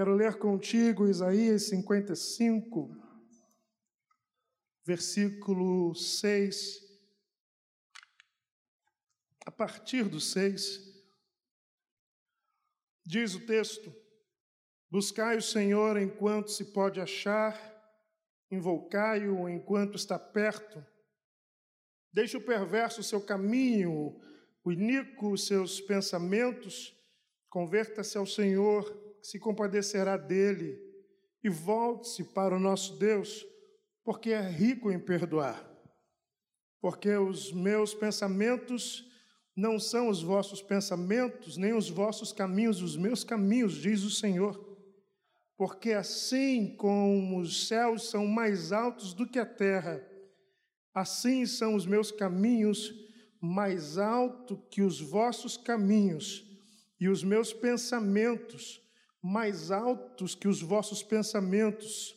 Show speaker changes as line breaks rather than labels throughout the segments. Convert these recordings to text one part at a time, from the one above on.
Quero ler contigo Isaías 55, versículo 6, a partir do 6, diz o texto: Buscai o Senhor enquanto se pode achar, invocai-o enquanto está perto. Deixe o perverso seu caminho, o iníquo seus pensamentos, converta-se ao Senhor, se compadecerá dele, e volte-se para o nosso Deus, porque é rico em perdoar. Porque os meus pensamentos não são os vossos pensamentos, nem os vossos caminhos, os meus caminhos, diz o Senhor. Porque assim como os céus são mais altos do que a terra, assim são os meus caminhos mais alto que os vossos caminhos, e os meus pensamentos mais altos que os vossos pensamentos.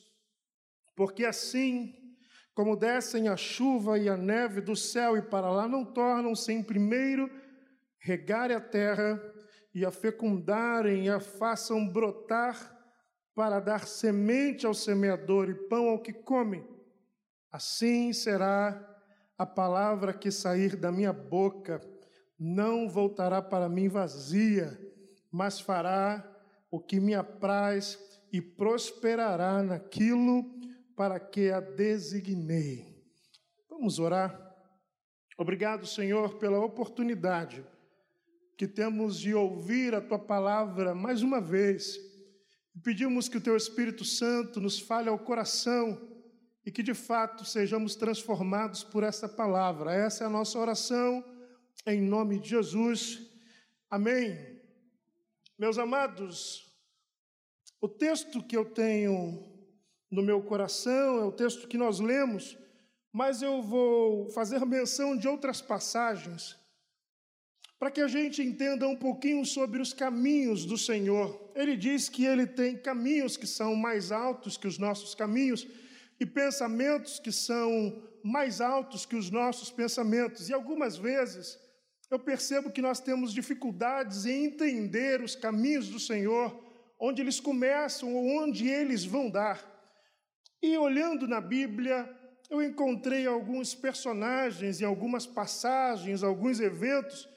Porque assim como descem a chuva e a neve do céu e para lá não tornam sem primeiro regar a terra e a fecundarem e a façam brotar para dar semente ao semeador e pão ao que come. Assim será a palavra que sair da minha boca, não voltará para mim vazia, mas fará o que me apraz e prosperará naquilo para que a designei. Vamos orar. Obrigado, Senhor, pela oportunidade que temos de ouvir a tua palavra mais uma vez. Pedimos que o teu Espírito Santo nos fale ao coração e que de fato sejamos transformados por essa palavra. Essa é a nossa oração, em nome de Jesus. Amém. Meus amados, o texto que eu tenho no meu coração, é o texto que nós lemos, mas eu vou fazer menção de outras passagens para que a gente entenda um pouquinho sobre os caminhos do Senhor. Ele diz que ele tem caminhos que são mais altos que os nossos caminhos e pensamentos que são mais altos que os nossos pensamentos. E algumas vezes eu percebo que nós temos dificuldades em entender os caminhos do Senhor, onde eles começam ou onde eles vão dar. E olhando na Bíblia, eu encontrei alguns personagens e algumas passagens, alguns eventos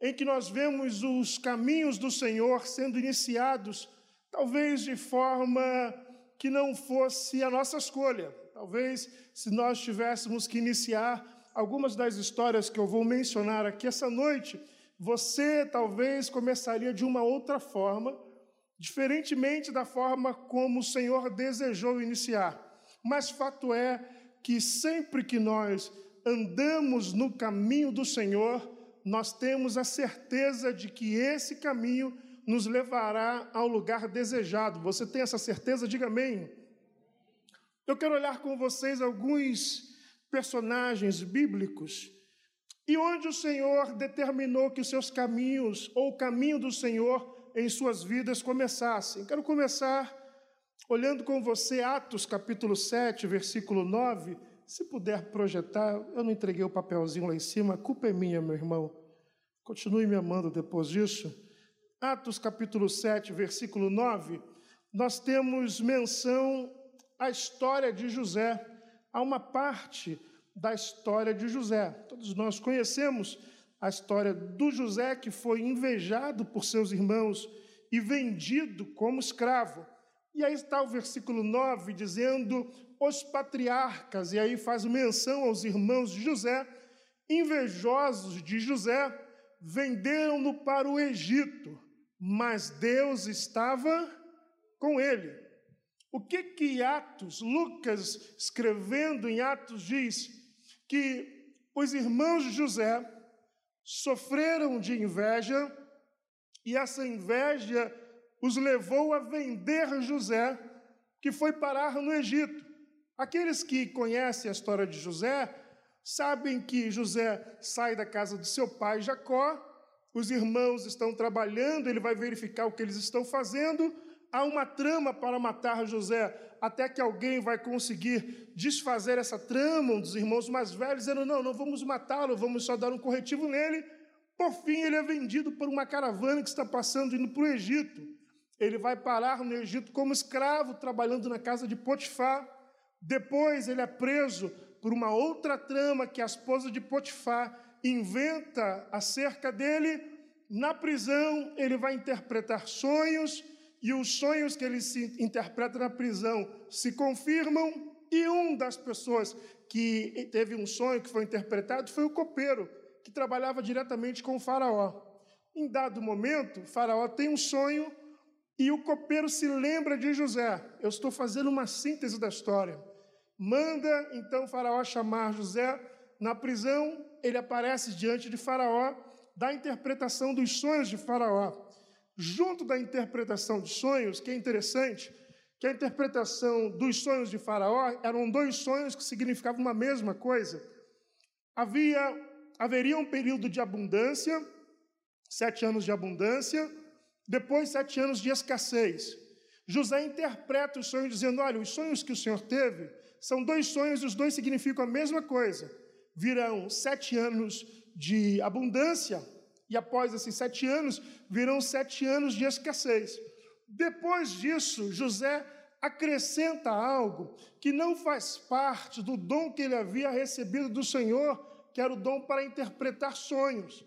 em que nós vemos os caminhos do Senhor sendo iniciados, talvez de forma que não fosse a nossa escolha. Talvez se nós tivéssemos que iniciar algumas das histórias que eu vou mencionar aqui essa noite, você talvez começaria de uma outra forma, diferentemente da forma como o Senhor desejou iniciar. Mas fato é que sempre que nós andamos no caminho do Senhor, nós temos a certeza de que esse caminho nos levará ao lugar desejado. Você tem essa certeza? Diga amém. Eu quero olhar com vocês alguns personagens bíblicos e onde o Senhor determinou que os seus caminhos, ou o caminho do Senhor em suas vidas começassem. Quero começar Olhando com você Atos capítulo 7, versículo 9, se puder projetar, eu não entreguei o papelzinho lá em cima, a culpa é minha, meu irmão. Continue me amando depois disso. Atos capítulo 7, versículo 9, nós temos menção à história de José. Há uma parte da história de José. Todos nós conhecemos a história do José que foi invejado por seus irmãos e vendido como escravo. E aí está o versículo 9 dizendo: os patriarcas, e aí faz menção aos irmãos de José, invejosos de José, venderam-no para o Egito, mas Deus estava com ele. O que que Atos, Lucas escrevendo em Atos diz? Que os irmãos de José sofreram de inveja e essa inveja os levou a vender José, que foi parar no Egito. Aqueles que conhecem a história de José sabem que José sai da casa de seu pai Jacó, os irmãos estão trabalhando, ele vai verificar o que eles estão fazendo, há uma trama para matar José, até que alguém vai conseguir desfazer essa trama, um dos irmãos mais velhos, dizendo: não, não vamos matá-lo, vamos só dar um corretivo nele. Por fim, ele é vendido por uma caravana que está passando indo para o Egito. Ele vai parar no Egito como escravo, trabalhando na casa de Potifar. Depois ele é preso por uma outra trama que a esposa de Potifar inventa acerca dele. Na prisão, ele vai interpretar sonhos, e os sonhos que ele se interpreta na prisão se confirmam. E um das pessoas que teve um sonho que foi interpretado foi o copeiro, que trabalhava diretamente com o Faraó. Em dado momento, Faraó tem um sonho e o copeiro se lembra de José. Eu estou fazendo uma síntese da história. Manda então Faraó chamar José na prisão. Ele aparece diante de Faraó, dá a interpretação dos sonhos de Faraó. Junto da interpretação de sonhos, que é interessante, que a interpretação dos sonhos de Faraó eram dois sonhos que significavam uma mesma coisa. Havia haveria um período de abundância, sete anos de abundância, depois sete anos de escassez. José interpreta os sonhos dizendo: Olha, os sonhos que o Senhor teve são dois sonhos, e os dois significam a mesma coisa. Virão sete anos de abundância, e após esses sete anos, virão sete anos de escassez. Depois disso, José acrescenta algo que não faz parte do dom que ele havia recebido do Senhor, que era o dom para interpretar sonhos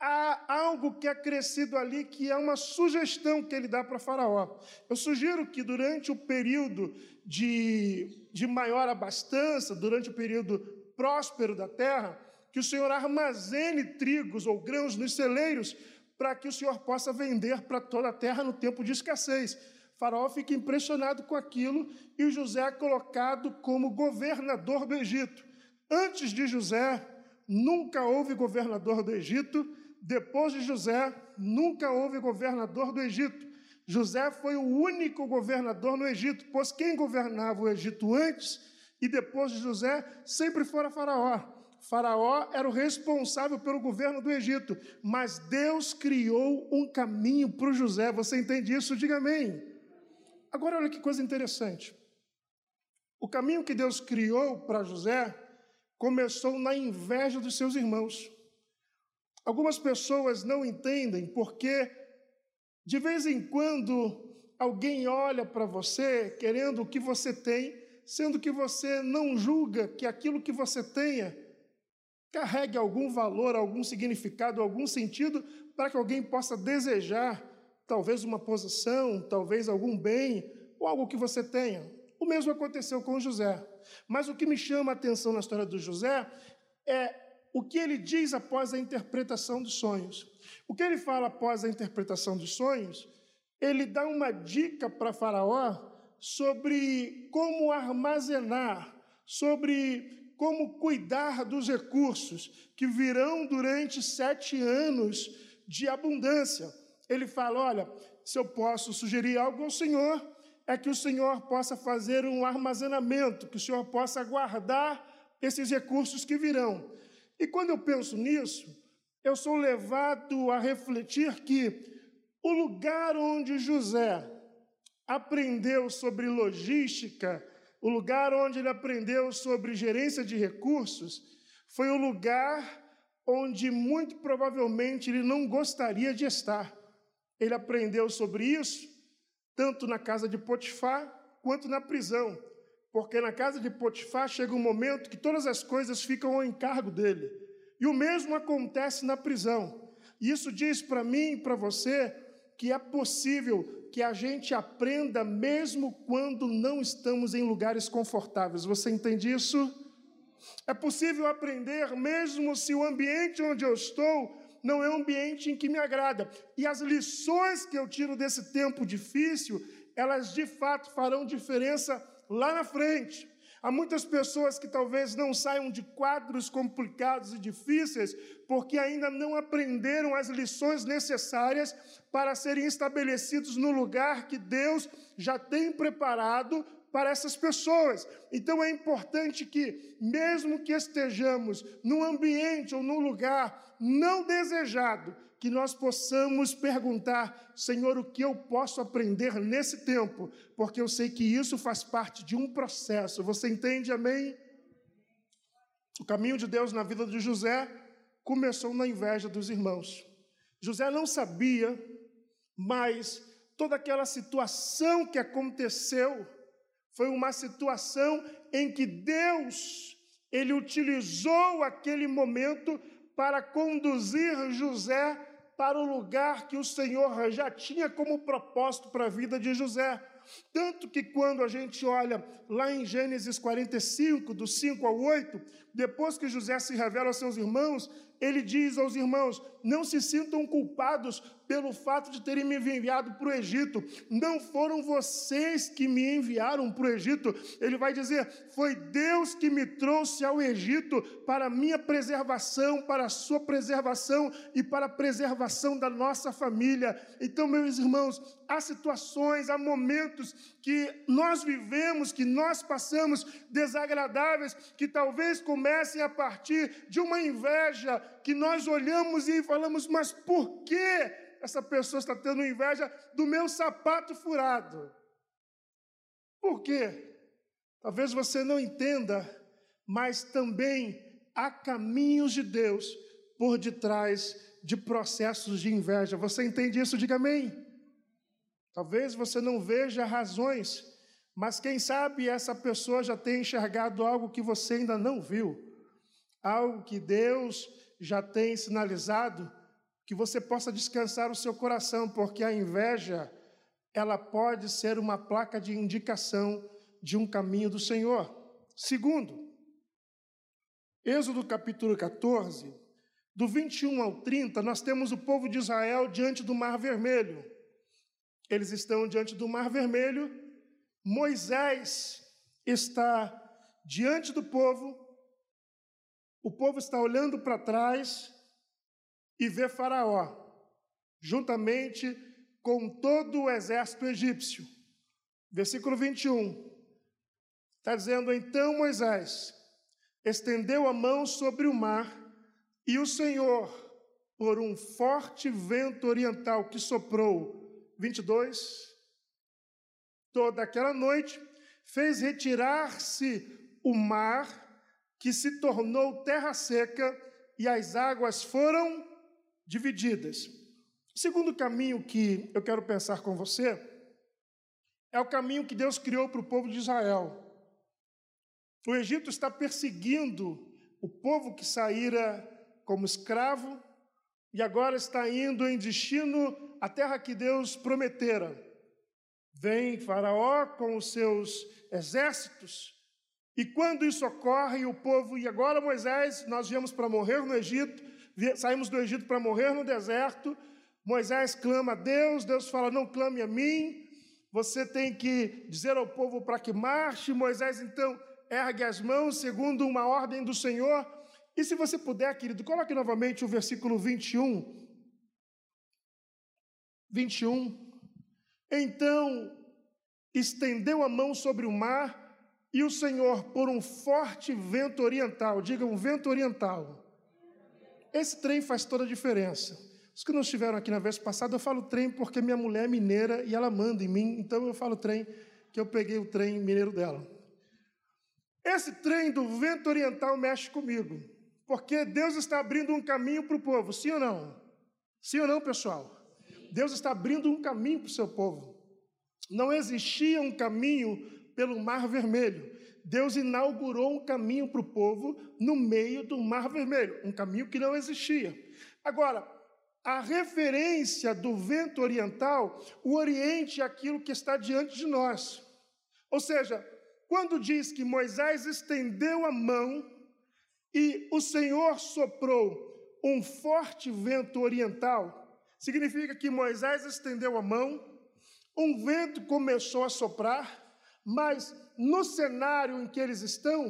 há algo que é crescido ali que é uma sugestão que ele dá para Faraó. Eu sugiro que durante o período de, de maior abastança, durante o período próspero da terra, que o Senhor armazene trigos ou grãos nos celeiros para que o Senhor possa vender para toda a terra no tempo de escassez. Faraó fica impressionado com aquilo e José é colocado como governador do Egito. Antes de José, nunca houve governador do Egito, depois de José, nunca houve governador do Egito. José foi o único governador no Egito, pois quem governava o Egito antes e depois de José sempre fora Faraó. Faraó era o responsável pelo governo do Egito, mas Deus criou um caminho para o José. Você entende isso? Diga amém. Agora, olha que coisa interessante. O caminho que Deus criou para José começou na inveja dos seus irmãos. Algumas pessoas não entendem porque, de vez em quando, alguém olha para você querendo o que você tem, sendo que você não julga que aquilo que você tenha carregue algum valor, algum significado, algum sentido para que alguém possa desejar talvez uma posição, talvez algum bem ou algo que você tenha. O mesmo aconteceu com José. Mas o que me chama a atenção na história do José é o que ele diz após a interpretação dos sonhos. O que ele fala após a interpretação dos sonhos, ele dá uma dica para Faraó sobre como armazenar, sobre como cuidar dos recursos que virão durante sete anos de abundância. Ele fala: olha, se eu posso sugerir algo ao Senhor, é que o Senhor possa fazer um armazenamento, que o Senhor possa guardar esses recursos que virão. E quando eu penso nisso, eu sou levado a refletir que o lugar onde José aprendeu sobre logística, o lugar onde ele aprendeu sobre gerência de recursos, foi o lugar onde muito provavelmente ele não gostaria de estar. Ele aprendeu sobre isso tanto na casa de Potifar quanto na prisão. Porque na casa de Potifar chega um momento que todas as coisas ficam ao encargo dele. E o mesmo acontece na prisão. Isso diz para mim e para você que é possível que a gente aprenda mesmo quando não estamos em lugares confortáveis. Você entende isso? É possível aprender mesmo se o ambiente onde eu estou não é um ambiente em que me agrada. E as lições que eu tiro desse tempo difícil, elas de fato farão diferença lá na frente. Há muitas pessoas que talvez não saiam de quadros complicados e difíceis porque ainda não aprenderam as lições necessárias para serem estabelecidos no lugar que Deus já tem preparado para essas pessoas. Então é importante que, mesmo que estejamos num ambiente ou num lugar não desejado, que nós possamos perguntar, Senhor, o que eu posso aprender nesse tempo, porque eu sei que isso faz parte de um processo. Você entende, amém? O caminho de Deus na vida de José começou na inveja dos irmãos. José não sabia, mas toda aquela situação que aconteceu foi uma situação em que Deus ele utilizou aquele momento para conduzir José para o lugar que o Senhor já tinha como propósito para a vida de José. Tanto que quando a gente olha lá em Gênesis 45, do 5 ao 8, depois que José se revela aos seus irmãos, ele diz aos irmãos: não se sintam culpados pelo fato de terem me enviado para o Egito. Não foram vocês que me enviaram para o Egito. Ele vai dizer: foi Deus que me trouxe ao Egito para minha preservação, para a sua preservação e para a preservação da nossa família. Então, meus irmãos, há situações, há momentos que nós vivemos, que nós passamos desagradáveis, que talvez comecem a partir de uma inveja que nós olhamos e falamos, mas por que essa pessoa está tendo inveja do meu sapato furado? Por quê? Talvez você não entenda, mas também há caminhos de Deus por detrás de processos de inveja. Você entende isso? Diga amém. Talvez você não veja razões, mas quem sabe essa pessoa já tenha enxergado algo que você ainda não viu, algo que Deus já tem sinalizado, que você possa descansar o seu coração, porque a inveja, ela pode ser uma placa de indicação de um caminho do Senhor. Segundo, Êxodo capítulo 14, do 21 ao 30, nós temos o povo de Israel diante do Mar Vermelho. Eles estão diante do Mar Vermelho. Moisés está diante do povo. O povo está olhando para trás e vê Faraó, juntamente com todo o exército egípcio. Versículo 21. Está dizendo: Então Moisés estendeu a mão sobre o mar, e o Senhor, por um forte vento oriental que soprou 22. Toda aquela noite fez retirar-se o mar, que se tornou terra seca, e as águas foram divididas. O segundo caminho que eu quero pensar com você é o caminho que Deus criou para o povo de Israel. O Egito está perseguindo o povo que saíra como escravo e agora está indo em destino a terra que Deus prometera. Vem Faraó com os seus exércitos, e quando isso ocorre, o povo, e agora Moisés, nós viemos para morrer no Egito, saímos do Egito para morrer no deserto. Moisés clama a Deus, Deus fala: Não clame a mim, você tem que dizer ao povo para que marche. Moisés então ergue as mãos, segundo uma ordem do Senhor. E se você puder, querido, coloque novamente o versículo 21 21. Então estendeu a mão sobre o mar, e o Senhor, por um forte vento oriental, diga um vento oriental. Esse trem faz toda a diferença. Os que não estiveram aqui na vez passada, eu falo trem porque minha mulher é mineira e ela manda em mim, então eu falo trem, que eu peguei o trem mineiro dela. Esse trem do vento oriental mexe comigo, porque Deus está abrindo um caminho para o povo, sim ou não? Sim ou não, pessoal? Deus está abrindo um caminho para o seu povo. Não existia um caminho pelo Mar Vermelho. Deus inaugurou um caminho para o povo no meio do Mar Vermelho, um caminho que não existia. Agora, a referência do vento oriental, o Oriente é aquilo que está diante de nós. Ou seja, quando diz que Moisés estendeu a mão e o Senhor soprou um forte vento oriental, Significa que Moisés estendeu a mão, um vento começou a soprar, mas no cenário em que eles estão,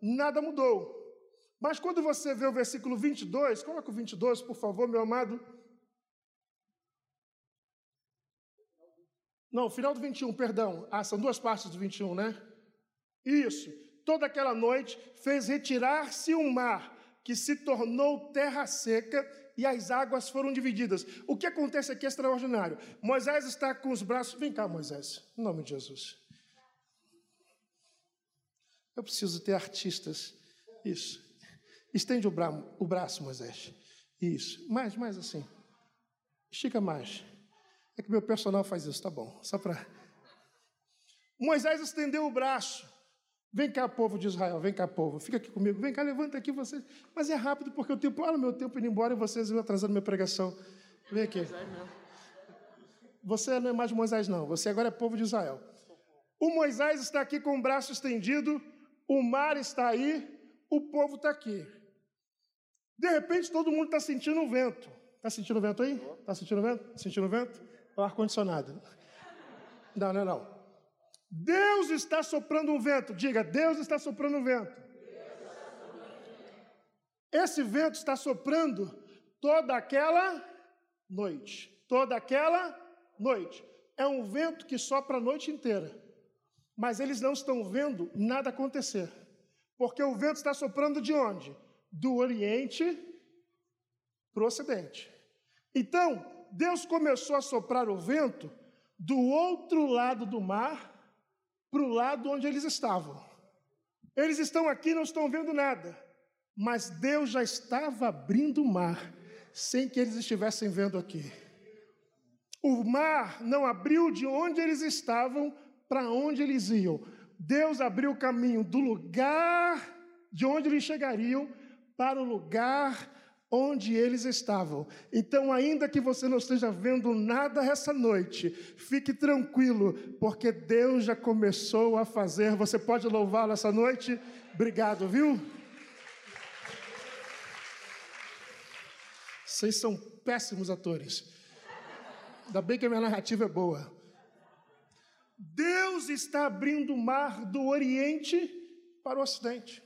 nada mudou. Mas quando você vê o versículo 22, coloca o 22, por favor, meu amado. Não, final do 21, perdão. Ah, são duas partes do 21, né? Isso. Toda aquela noite fez retirar-se o mar, que se tornou terra seca, e as águas foram divididas. O que acontece aqui é extraordinário. Moisés está com os braços. Vem cá, Moisés, em nome de Jesus. Eu preciso ter artistas. Isso. Estende o, bra o braço, Moisés. Isso. Mais, mais assim. Estica mais. É que meu personal faz isso, tá bom. Só para. Moisés estendeu o braço. Vem cá, povo de Israel, vem cá, povo. Fica aqui comigo. Vem cá, levanta aqui vocês. Mas é rápido, porque o tempo, olha o meu tempo indo embora e vocês vão atrasando minha pregação. Vem aqui. Você não é mais Moisés, não. Você agora é povo de Israel. O Moisés está aqui com o braço estendido, o mar está aí, o povo está aqui. De repente, todo mundo está sentindo um vento. Está sentindo o vento aí? Está sentindo o vento? Tá sentindo o vento? É o ar-condicionado. Não, não, não. Deus está soprando um vento. Diga, Deus está soprando um vento. Esse vento está soprando toda aquela noite. Toda aquela noite. É um vento que sopra a noite inteira. Mas eles não estão vendo nada acontecer. Porque o vento está soprando de onde? Do Oriente para o Ocidente. Então, Deus começou a soprar o vento do outro lado do mar para o lado onde eles estavam. Eles estão aqui não estão vendo nada, mas Deus já estava abrindo o mar sem que eles estivessem vendo aqui. O mar não abriu de onde eles estavam para onde eles iam. Deus abriu o caminho do lugar de onde eles chegariam para o lugar onde eles estavam. Então, ainda que você não esteja vendo nada essa noite, fique tranquilo, porque Deus já começou a fazer. Você pode louvá-lo essa noite? Obrigado, viu? Vocês são péssimos atores. Ainda bem que a minha narrativa é boa. Deus está abrindo o mar do Oriente para o Ocidente.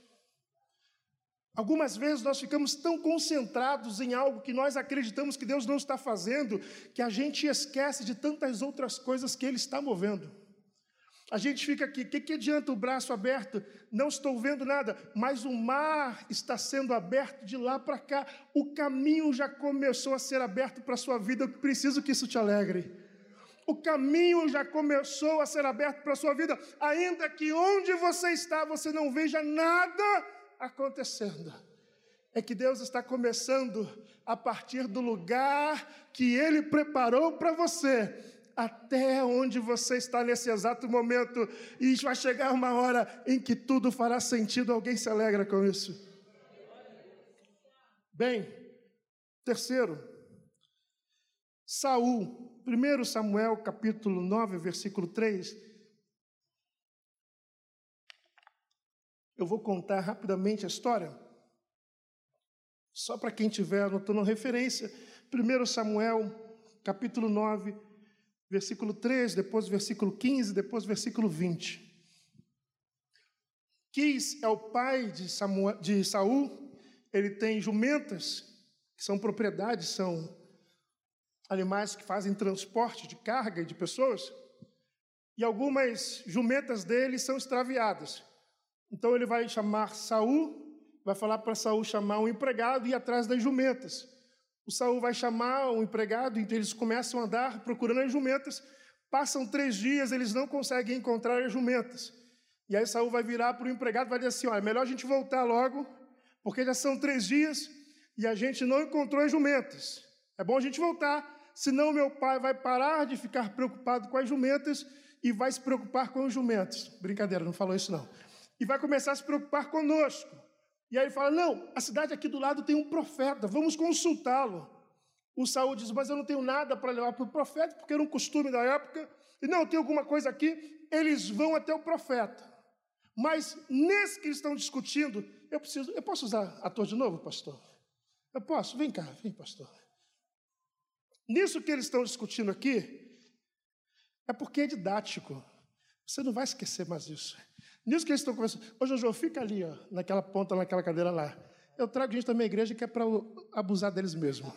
Algumas vezes nós ficamos tão concentrados em algo que nós acreditamos que Deus não está fazendo, que a gente esquece de tantas outras coisas que Ele está movendo. A gente fica aqui, o que, que adianta o braço aberto? Não estou vendo nada, mas o mar está sendo aberto de lá para cá. O caminho já começou a ser aberto para a sua vida. Eu preciso que isso te alegre. O caminho já começou a ser aberto para a sua vida, ainda que onde você está você não veja nada acontecendo é que Deus está começando a partir do lugar que Ele preparou para você, até onde você está nesse exato momento, e vai chegar uma hora em que tudo fará sentido. Alguém se alegra com isso? Bem, terceiro, Saul, 1 Samuel capítulo 9, versículo 3, Eu vou contar rapidamente a história, só para quem estiver anotando referência. 1 Samuel, capítulo 9, versículo 3, depois versículo 15, depois versículo 20. Quis é o pai de, Samuel, de Saul, ele tem jumentas, que são propriedades, são animais que fazem transporte de carga e de pessoas, e algumas jumentas dele são extraviadas. Então ele vai chamar Saul, vai falar para Saul chamar um empregado e ir atrás das jumentas. O Saul vai chamar um empregado, então eles começam a andar procurando as jumentas. Passam três dias, eles não conseguem encontrar as jumentas. E aí Saul vai virar para o empregado e vai dizer assim: olha, melhor a gente voltar logo, porque já são três dias e a gente não encontrou as jumentas. É bom a gente voltar, senão meu pai vai parar de ficar preocupado com as jumentas e vai se preocupar com os jumentos. Brincadeira, não falou isso não e vai começar a se preocupar conosco. E aí ele fala: Não, a cidade aqui do lado tem um profeta, vamos consultá-lo. O Saul diz: Mas eu não tenho nada para levar para o profeta, porque era um costume da época. E não, tem alguma coisa aqui. Eles vão até o profeta. Mas nesse que eles estão discutindo, eu preciso. Eu posso usar ator de novo, pastor? Eu posso? Vem cá, vem, pastor. Nisso que eles estão discutindo aqui, é porque é didático. Você não vai esquecer mais isso. Nisso que eles estão conversando. Ô, Jojo, fica ali, ó, naquela ponta, naquela cadeira lá. Eu trago gente da minha igreja que é para abusar deles mesmo.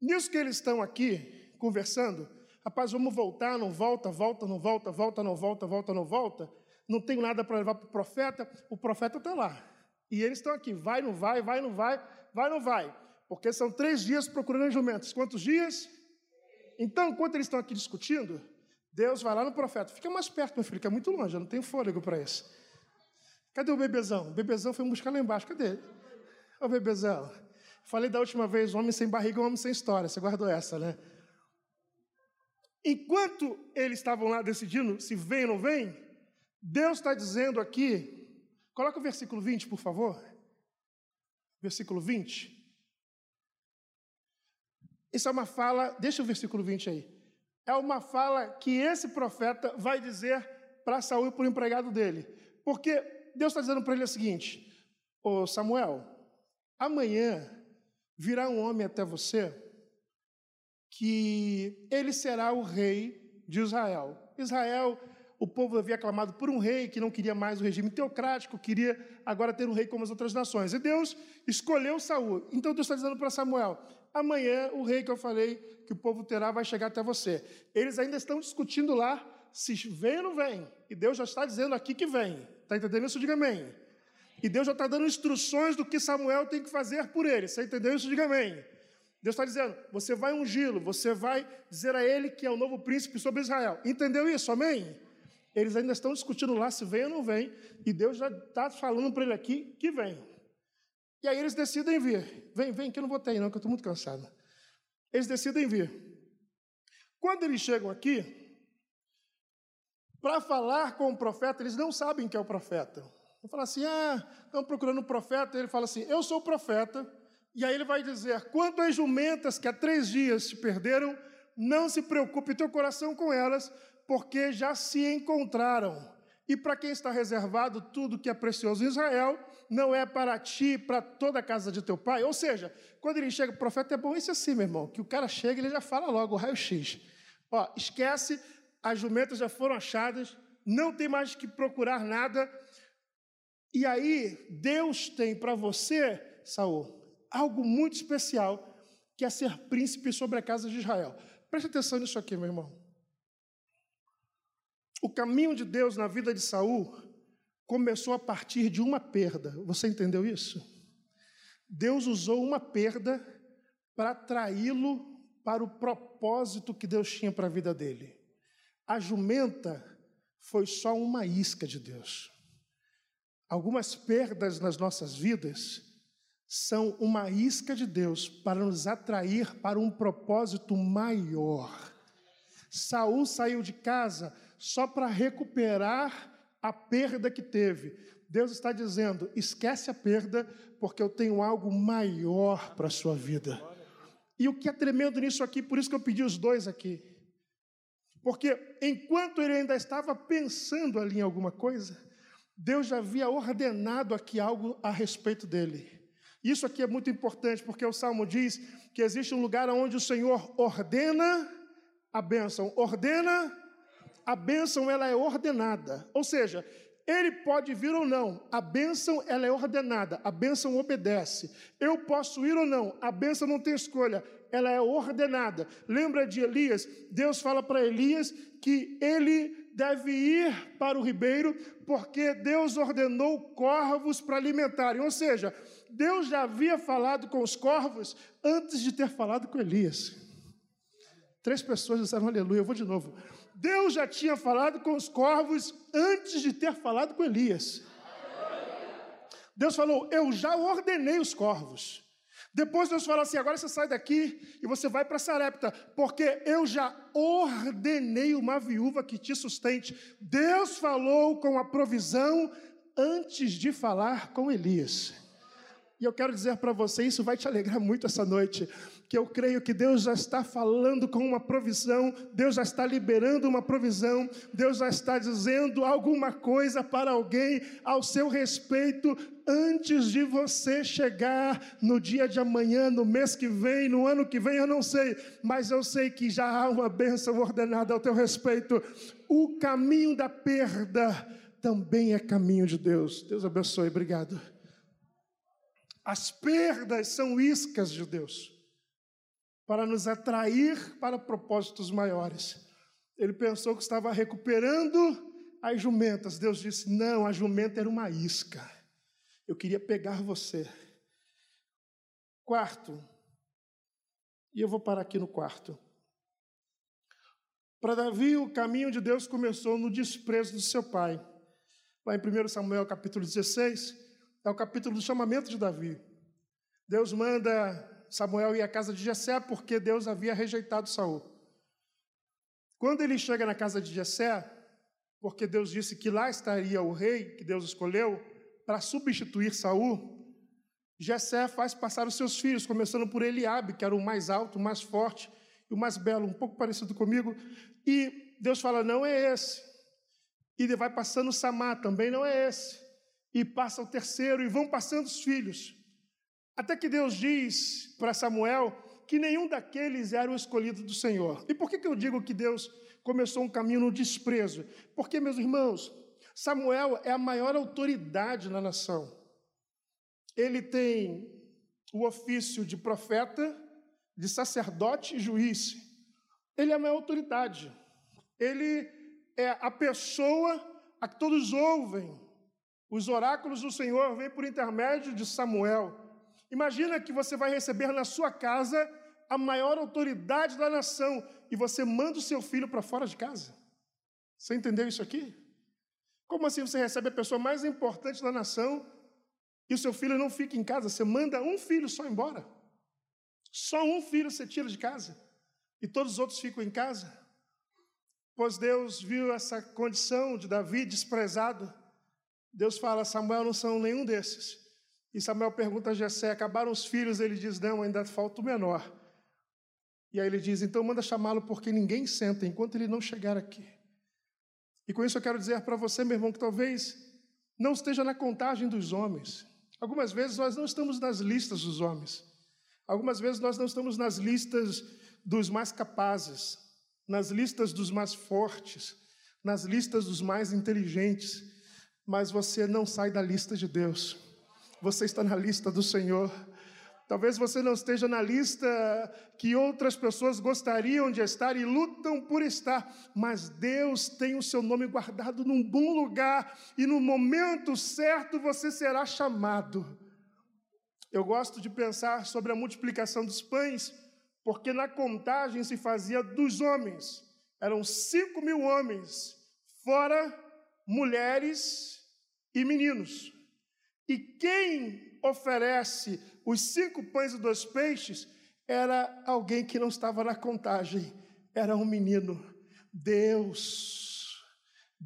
Nisso que eles estão aqui conversando, rapaz, vamos voltar, não volta, volta, não volta, volta, não volta, volta, não volta. Não tenho nada para levar para o profeta, o profeta está lá. E eles estão aqui, vai, não vai, vai, não vai, vai, não vai. Porque são três dias procurando jumentos. Quantos dias? Então, enquanto eles estão aqui discutindo, Deus vai lá no profeta, fica mais perto, meu filho, que é muito longe, eu não tenho fôlego para isso. Cadê o bebezão? O bebezão foi buscar lá embaixo, cadê? Ô bebezão. Falei da última vez, homem sem barriga, homem sem história. Você guardou essa, né? Enquanto eles estavam lá decidindo se vem ou não vem, Deus está dizendo aqui, coloca o versículo 20, por favor. Versículo 20. Isso é uma fala, deixa o versículo 20 aí. É uma fala que esse profeta vai dizer para Saul e para o empregado dele. Porque Deus está dizendo para ele o seguinte: Ô Samuel, amanhã virá um homem até você que ele será o rei de Israel. Israel, o povo havia clamado por um rei que não queria mais o regime teocrático, queria agora ter um rei como as outras nações. E Deus escolheu Saul. Então Deus está dizendo para Samuel: amanhã o rei que eu falei que o povo terá vai chegar até você. Eles ainda estão discutindo lá se vem ou não vem. E Deus já está dizendo aqui que vem. Está entendendo isso? Diga amém. E Deus já está dando instruções do que Samuel tem que fazer por ele. Você entendeu isso? Diga amém. Deus está dizendo: você vai ungí-lo, você vai dizer a ele que é o novo príncipe sobre Israel. Entendeu isso? Amém? Eles ainda estão discutindo lá se vem ou não vem, e Deus já está falando para ele aqui que vem. E aí eles decidem vir. Vem, vem, que eu não vou ter não, que eu estou muito cansado. Eles decidem vir. Quando eles chegam aqui, para falar com o profeta, eles não sabem que é o profeta. Vão falar assim: ah, estão procurando um profeta. Ele fala assim: eu sou o profeta e aí ele vai dizer: quanto às jumentas que há três dias se perderam, não se preocupe teu coração com elas, porque já se encontraram. E para quem está reservado tudo que é precioso em Israel, não é para ti, para toda a casa de teu pai. Ou seja, quando ele chega, o profeta é bom isso assim, meu irmão, que o cara chega e ele já fala logo o raio-x. Ó, esquece, as jumentas já foram achadas, não tem mais que procurar nada. E aí, Deus tem para você, Saul, algo muito especial, que é ser príncipe sobre a casa de Israel. Preste atenção nisso aqui, meu irmão. O caminho de Deus na vida de Saul começou a partir de uma perda. Você entendeu isso? Deus usou uma perda para atraí-lo para o propósito que Deus tinha para a vida dele. A jumenta foi só uma isca de Deus. Algumas perdas nas nossas vidas são uma isca de Deus para nos atrair para um propósito maior. Saul saiu de casa só para recuperar a perda que teve. Deus está dizendo: esquece a perda, porque eu tenho algo maior para a sua vida. E o que é tremendo nisso aqui, por isso que eu pedi os dois aqui. Porque enquanto ele ainda estava pensando ali em alguma coisa, Deus já havia ordenado aqui algo a respeito dele. Isso aqui é muito importante, porque o Salmo diz que existe um lugar onde o Senhor ordena a bênção. Ordena, a bênção ela é ordenada. Ou seja, ele pode vir ou não, a bênção ela é ordenada, a bênção obedece. Eu posso ir ou não, a bênção não tem escolha, ela é ordenada. Lembra de Elias? Deus fala para Elias que ele deve ir para o ribeiro, porque Deus ordenou corvos para alimentarem. Ou seja, Deus já havia falado com os corvos antes de ter falado com Elias. Três pessoas disseram aleluia, eu vou de novo. Deus já tinha falado com os corvos antes de ter falado com Elias. Deus falou: Eu já ordenei os corvos. Depois Deus fala assim: agora você sai daqui e você vai para Sarepta, porque eu já ordenei uma viúva que te sustente. Deus falou com a provisão antes de falar com Elias. E eu quero dizer para você, isso vai te alegrar muito essa noite, que eu creio que Deus já está falando com uma provisão, Deus já está liberando uma provisão, Deus já está dizendo alguma coisa para alguém ao seu respeito antes de você chegar no dia de amanhã, no mês que vem, no ano que vem, eu não sei, mas eu sei que já há uma bênção ordenada ao teu respeito. O caminho da perda também é caminho de Deus. Deus abençoe, obrigado. As perdas são iscas de Deus para nos atrair para propósitos maiores. Ele pensou que estava recuperando as jumentas. Deus disse: Não, a jumenta era uma isca. Eu queria pegar você. Quarto, e eu vou parar aqui no quarto. Para Davi, o caminho de Deus começou no desprezo do seu pai. Lá em 1 Samuel capítulo 16, é o capítulo do chamamento de Davi. Deus manda Samuel ir à casa de Jessé porque Deus havia rejeitado Saul. Quando ele chega na casa de Jessé, porque Deus disse que lá estaria o rei que Deus escolheu para substituir Saul, Jessé faz passar os seus filhos, começando por Eliabe, que era o mais alto, o mais forte e o mais belo, um pouco parecido comigo, e Deus fala: "Não é esse". E ele vai passando Samá, também não é esse. E passa o terceiro e vão passando os filhos. Até que Deus diz para Samuel que nenhum daqueles era o escolhido do Senhor. E por que, que eu digo que Deus começou um caminho no desprezo? Porque, meus irmãos, Samuel é a maior autoridade na nação. Ele tem o ofício de profeta, de sacerdote e juiz. Ele é a maior autoridade. Ele é a pessoa a que todos ouvem. Os oráculos do Senhor vêm por intermédio de Samuel. Imagina que você vai receber na sua casa a maior autoridade da nação e você manda o seu filho para fora de casa. Você entendeu isso aqui? Como assim você recebe a pessoa mais importante da nação e o seu filho não fica em casa? Você manda um filho só embora. Só um filho você tira de casa e todos os outros ficam em casa. Pois Deus viu essa condição de Davi desprezado. Deus fala: Samuel não são nenhum desses. E Samuel pergunta a Jessé: acabaram os filhos? Ele diz: não, ainda falta o menor. E aí ele diz: então manda chamá-lo, porque ninguém senta enquanto ele não chegar aqui. E com isso eu quero dizer para você, meu irmão, que talvez não esteja na contagem dos homens. Algumas vezes nós não estamos nas listas dos homens. Algumas vezes nós não estamos nas listas dos mais capazes, nas listas dos mais fortes, nas listas dos mais inteligentes, mas você não sai da lista de Deus você está na lista do Senhor. Talvez você não esteja na lista que outras pessoas gostariam de estar e lutam por estar, mas Deus tem o seu nome guardado num bom lugar e no momento certo você será chamado. Eu gosto de pensar sobre a multiplicação dos pães, porque na contagem se fazia dos homens, eram cinco mil homens, fora mulheres e meninos. E quem oferece os cinco pães e dois peixes era alguém que não estava na contagem, era um menino. Deus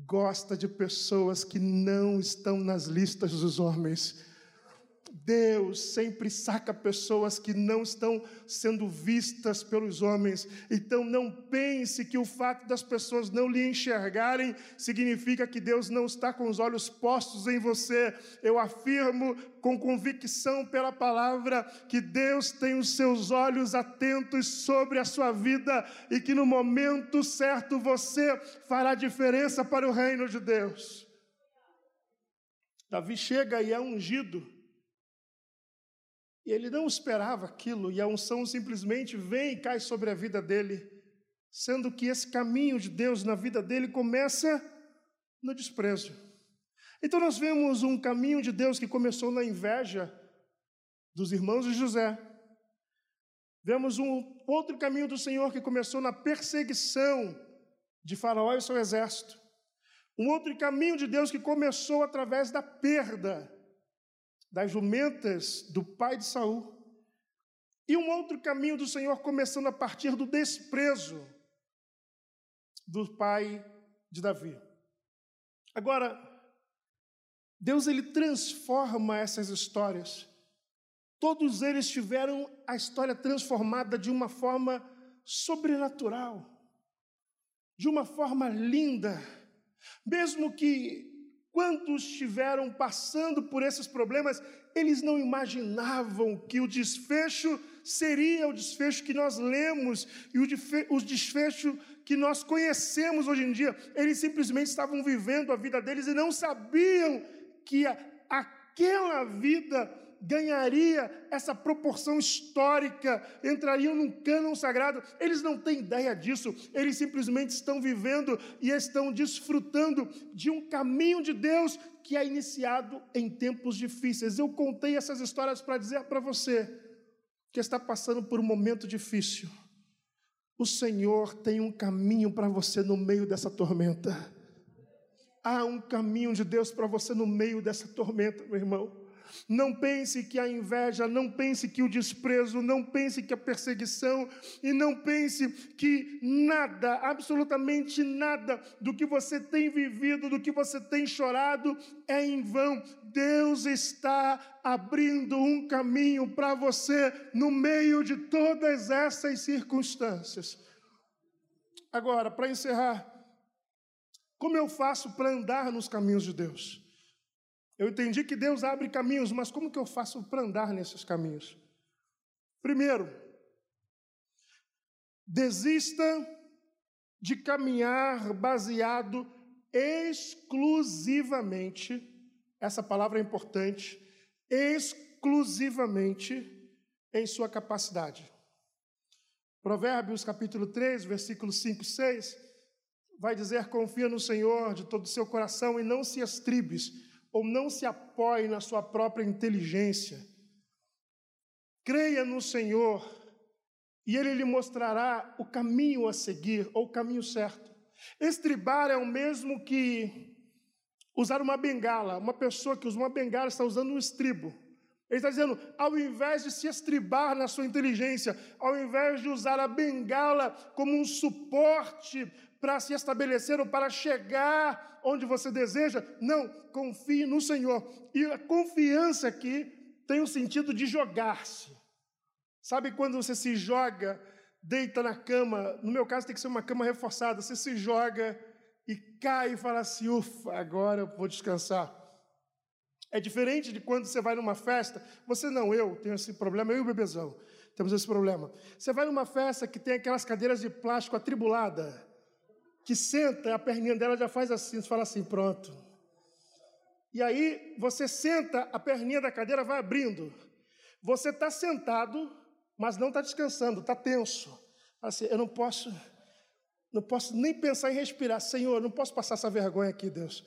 gosta de pessoas que não estão nas listas dos homens. Deus sempre saca pessoas que não estão sendo vistas pelos homens. Então não pense que o fato das pessoas não lhe enxergarem significa que Deus não está com os olhos postos em você. Eu afirmo com convicção pela palavra que Deus tem os seus olhos atentos sobre a sua vida e que no momento certo você fará diferença para o reino de Deus. Davi chega e é ungido e ele não esperava aquilo, e a unção simplesmente vem e cai sobre a vida dele, sendo que esse caminho de Deus na vida dele começa no desprezo. Então nós vemos um caminho de Deus que começou na inveja dos irmãos de José. Vemos um outro caminho do Senhor que começou na perseguição de Faraó e seu exército. Um outro caminho de Deus que começou através da perda das jumentas do pai de Saul. E um outro caminho do Senhor começando a partir do desprezo do pai de Davi. Agora, Deus ele transforma essas histórias. Todos eles tiveram a história transformada de uma forma sobrenatural, de uma forma linda, mesmo que quando estiveram passando por esses problemas, eles não imaginavam que o desfecho seria o desfecho que nós lemos e o desfecho que nós conhecemos hoje em dia. Eles simplesmente estavam vivendo a vida deles e não sabiam que aquela vida ganharia essa proporção histórica, entrariam num cânon sagrado. Eles não têm ideia disso, eles simplesmente estão vivendo e estão desfrutando de um caminho de Deus que é iniciado em tempos difíceis. Eu contei essas histórias para dizer para você que está passando por um momento difícil. O Senhor tem um caminho para você no meio dessa tormenta. Há um caminho de Deus para você no meio dessa tormenta, meu irmão. Não pense que a inveja, não pense que o desprezo, não pense que a perseguição, e não pense que nada, absolutamente nada do que você tem vivido, do que você tem chorado, é em vão. Deus está abrindo um caminho para você no meio de todas essas circunstâncias. Agora, para encerrar, como eu faço para andar nos caminhos de Deus? Eu entendi que Deus abre caminhos, mas como que eu faço para andar nesses caminhos? Primeiro, desista de caminhar baseado exclusivamente, essa palavra é importante, exclusivamente em sua capacidade. Provérbios capítulo 3, versículos 5 e 6, vai dizer: confia no Senhor de todo o seu coração e não se estribes, ou não se apoie na sua própria inteligência. Creia no Senhor e Ele lhe mostrará o caminho a seguir, ou o caminho certo. Estribar é o mesmo que usar uma bengala. Uma pessoa que usa uma bengala está usando um estribo. Ele está dizendo, ao invés de se estribar na sua inteligência, ao invés de usar a bengala como um suporte para se estabelecer ou para chegar onde você deseja. Não, confie no Senhor. E a confiança aqui tem o sentido de jogar-se. Sabe quando você se joga, deita na cama? No meu caso, tem que ser uma cama reforçada. Você se joga e cai e fala assim: ufa, agora eu vou descansar. É diferente de quando você vai numa festa. Você não, eu tenho esse problema, eu e o bebezão temos esse problema. Você vai numa festa que tem aquelas cadeiras de plástico atribulada que senta, a perninha dela já faz assim, você fala assim, pronto. E aí você senta, a perninha da cadeira vai abrindo. Você está sentado, mas não está descansando, está tenso. Assim, eu não posso, não posso nem pensar em respirar. Senhor, não posso passar essa vergonha aqui, Deus.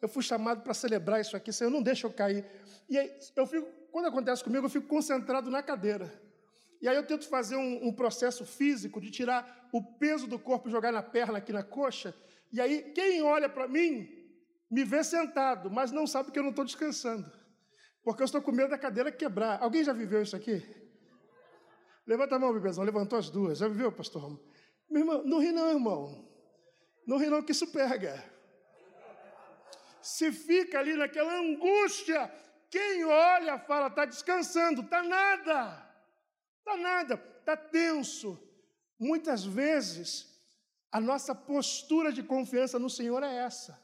Eu fui chamado para celebrar isso aqui, Senhor, não deixa eu cair. E aí, eu fico, quando acontece comigo, eu fico concentrado na cadeira. E aí eu tento fazer um, um processo físico de tirar o peso do corpo e jogar na perna, aqui na coxa. E aí quem olha para mim me vê sentado, mas não sabe que eu não estou descansando. Porque eu estou com medo da cadeira quebrar. Alguém já viveu isso aqui? Levanta a mão, bebezão. Levantou as duas. Já viveu, pastor? Meu irmão, não ri não, irmão. Não ri não que isso pega. Se fica ali naquela angústia, quem olha fala, está descansando, está nada. Está nada, está tenso. Muitas vezes, a nossa postura de confiança no Senhor é essa.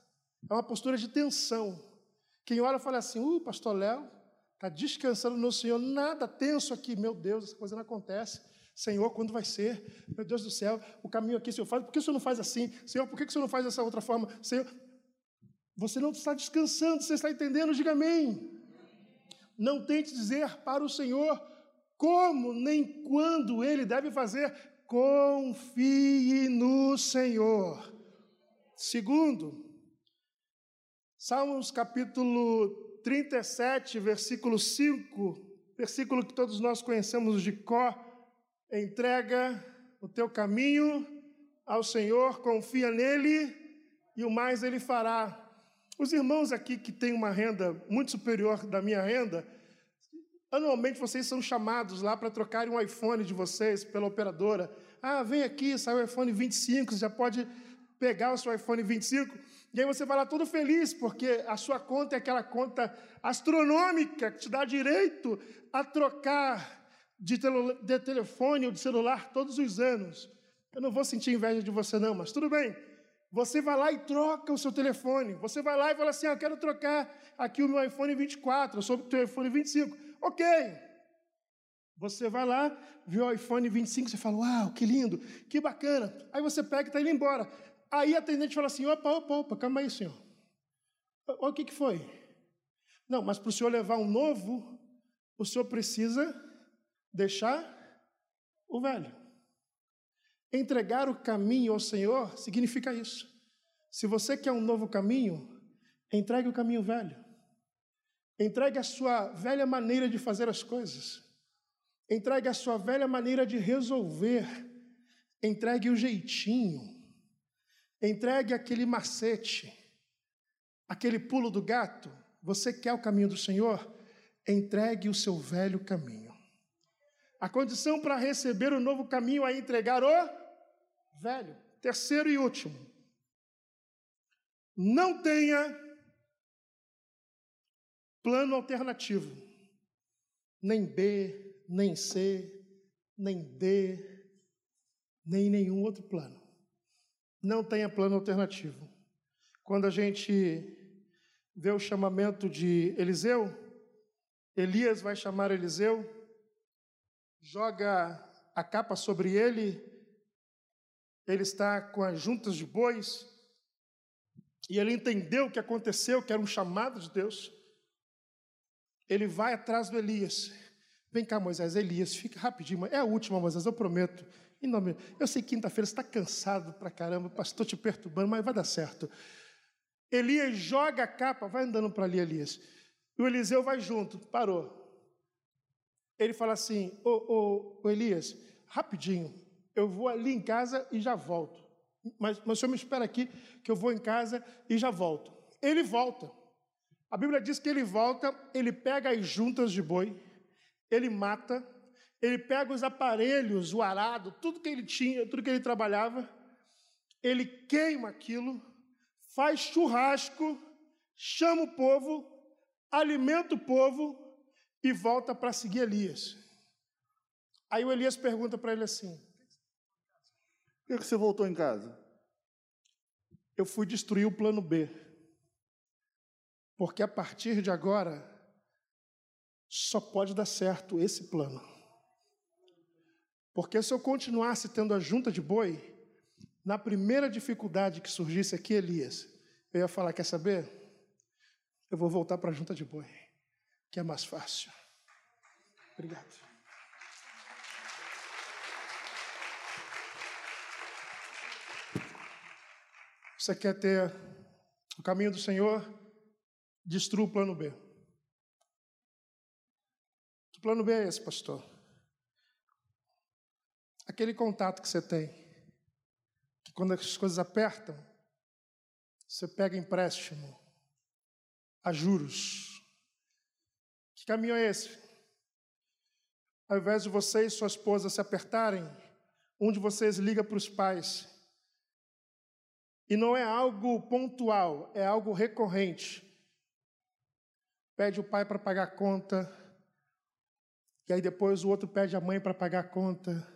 É uma postura de tensão. Quem olha fala assim, uh, pastor Léo, está descansando no Senhor, nada tenso aqui. Meu Deus, essa coisa não acontece. Senhor, quando vai ser? Meu Deus do céu, o caminho aqui, Senhor, faz, por que o Senhor não faz assim? Senhor, por que o Senhor não faz dessa outra forma? Senhor, você não está descansando, você está entendendo? Diga amém. Não tente dizer para o Senhor como nem quando ele deve fazer. Confie no Senhor. Segundo, Salmos capítulo 37, versículo 5, versículo que todos nós conhecemos de Có, entrega o teu caminho ao Senhor, confia nele e o mais ele fará. Os irmãos aqui que têm uma renda muito superior da minha renda, Anualmente vocês são chamados lá para trocarem um iPhone de vocês pela operadora. Ah, vem aqui, sai o iPhone 25, você já pode pegar o seu iPhone 25. E aí você vai lá todo feliz, porque a sua conta é aquela conta astronômica que te dá direito a trocar de, de telefone ou de celular todos os anos. Eu não vou sentir inveja de você, não, mas tudo bem. Você vai lá e troca o seu telefone. Você vai lá e fala assim: ah, eu quero trocar aqui o meu iPhone 24, eu sou o teu iPhone 25. Ok. Você vai lá, vê o iPhone 25, você fala, uau, que lindo, que bacana. Aí você pega e está indo embora. Aí a atendente fala assim, opa, opa, opa, calma aí, senhor. O que, que foi? Não, mas para o senhor levar um novo, o senhor precisa deixar o velho. Entregar o caminho ao Senhor significa isso. Se você quer um novo caminho, entregue o caminho velho. Entregue a sua velha maneira de fazer as coisas. Entregue a sua velha maneira de resolver. Entregue o jeitinho. Entregue aquele macete. Aquele pulo do gato. Você quer o caminho do Senhor? entregue o seu velho caminho. A condição para receber o novo caminho é entregar o velho. Terceiro e último. Não tenha plano alternativo. Nem B, nem C, nem D, nem nenhum outro plano. Não tenha plano alternativo. Quando a gente vê o chamamento de Eliseu, Elias vai chamar Eliseu, joga a capa sobre ele, ele está com as juntas de bois, e ele entendeu o que aconteceu, que era um chamado de Deus. Ele vai atrás do Elias. Vem cá, Moisés, Elias, fica rapidinho, é a última, Moisés, eu prometo. Em nome, eu sei que quinta-feira você está cansado pra caramba, pastor te perturbando, mas vai dar certo. Elias joga a capa, vai andando para ali, Elias. E o Eliseu vai junto, parou. Ele fala assim: Ô, ô, ô Elias, rapidinho, eu vou ali em casa e já volto. Mas, mas o senhor me espera aqui, que eu vou em casa e já volto. Ele volta. A Bíblia diz que ele volta, ele pega as juntas de boi, ele mata, ele pega os aparelhos, o arado, tudo que ele tinha, tudo que ele trabalhava, ele queima aquilo, faz churrasco, chama o povo, alimenta o povo e volta para seguir Elias. Aí o Elias pergunta para ele assim:
Por que você voltou em casa?
Eu fui destruir o plano B. Porque a partir de agora, só pode dar certo esse plano. Porque se eu continuasse tendo a junta de boi, na primeira dificuldade que surgisse aqui, Elias, eu ia falar: quer saber? Eu vou voltar para a junta de boi, que é mais fácil. Obrigado. Você quer ter o caminho do Senhor? Destrua o plano B. Que plano B é esse, pastor? Aquele contato que você tem, que quando as coisas apertam, você pega empréstimo a juros. Que caminho é esse? Ao invés de você e sua esposa se apertarem, um de vocês liga para os pais. E não é algo pontual, é algo recorrente. Pede o pai para pagar a conta, e aí depois o outro pede a mãe para pagar a conta.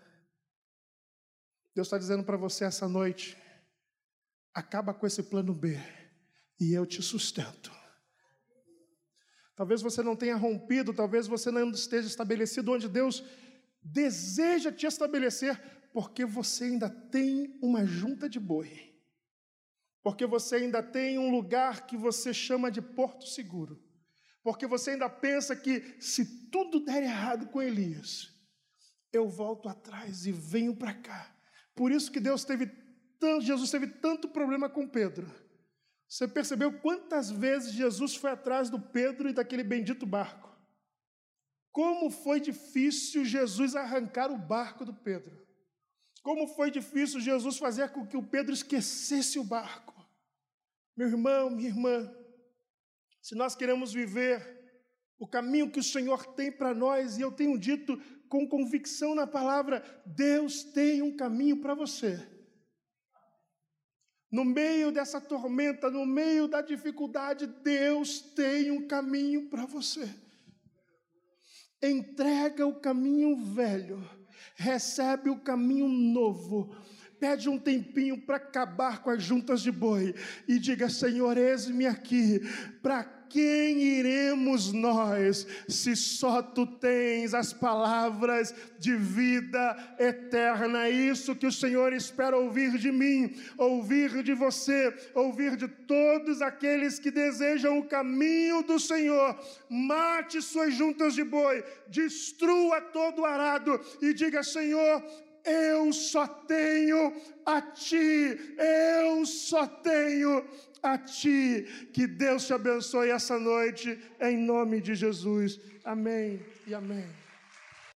Deus está dizendo para você essa noite: acaba com esse plano B e eu te sustento. Talvez você não tenha rompido, talvez você não esteja estabelecido onde Deus deseja te estabelecer, porque você ainda tem uma junta de boi, porque você ainda tem um lugar que você chama de porto seguro, porque você ainda pensa que se tudo der errado com Elias, eu volto atrás e venho para cá por isso que Deus teve tanto, Jesus teve tanto problema com Pedro. Você percebeu quantas vezes Jesus foi atrás do Pedro e daquele bendito barco? Como foi difícil Jesus arrancar o barco do Pedro? Como foi difícil Jesus fazer com que o Pedro esquecesse o barco? Meu irmão, minha irmã, se nós queremos viver o caminho que o Senhor tem para nós, e eu tenho dito com convicção na palavra: Deus tem um caminho para você. No meio dessa tormenta, no meio da dificuldade, Deus tem um caminho para você. Entrega o caminho velho, recebe o caminho novo, pede um tempinho para acabar com as juntas de boi e diga: Senhor, eis-me aqui para quem iremos nós, se só tu tens as palavras de vida eterna? É isso que o Senhor espera ouvir de mim, ouvir de você, ouvir de todos aqueles que desejam o caminho do Senhor. Mate suas juntas de boi, destrua todo o arado e diga: Senhor, eu só tenho a ti, eu só tenho a ti. Que Deus te abençoe essa noite, em nome de Jesus. Amém e amém.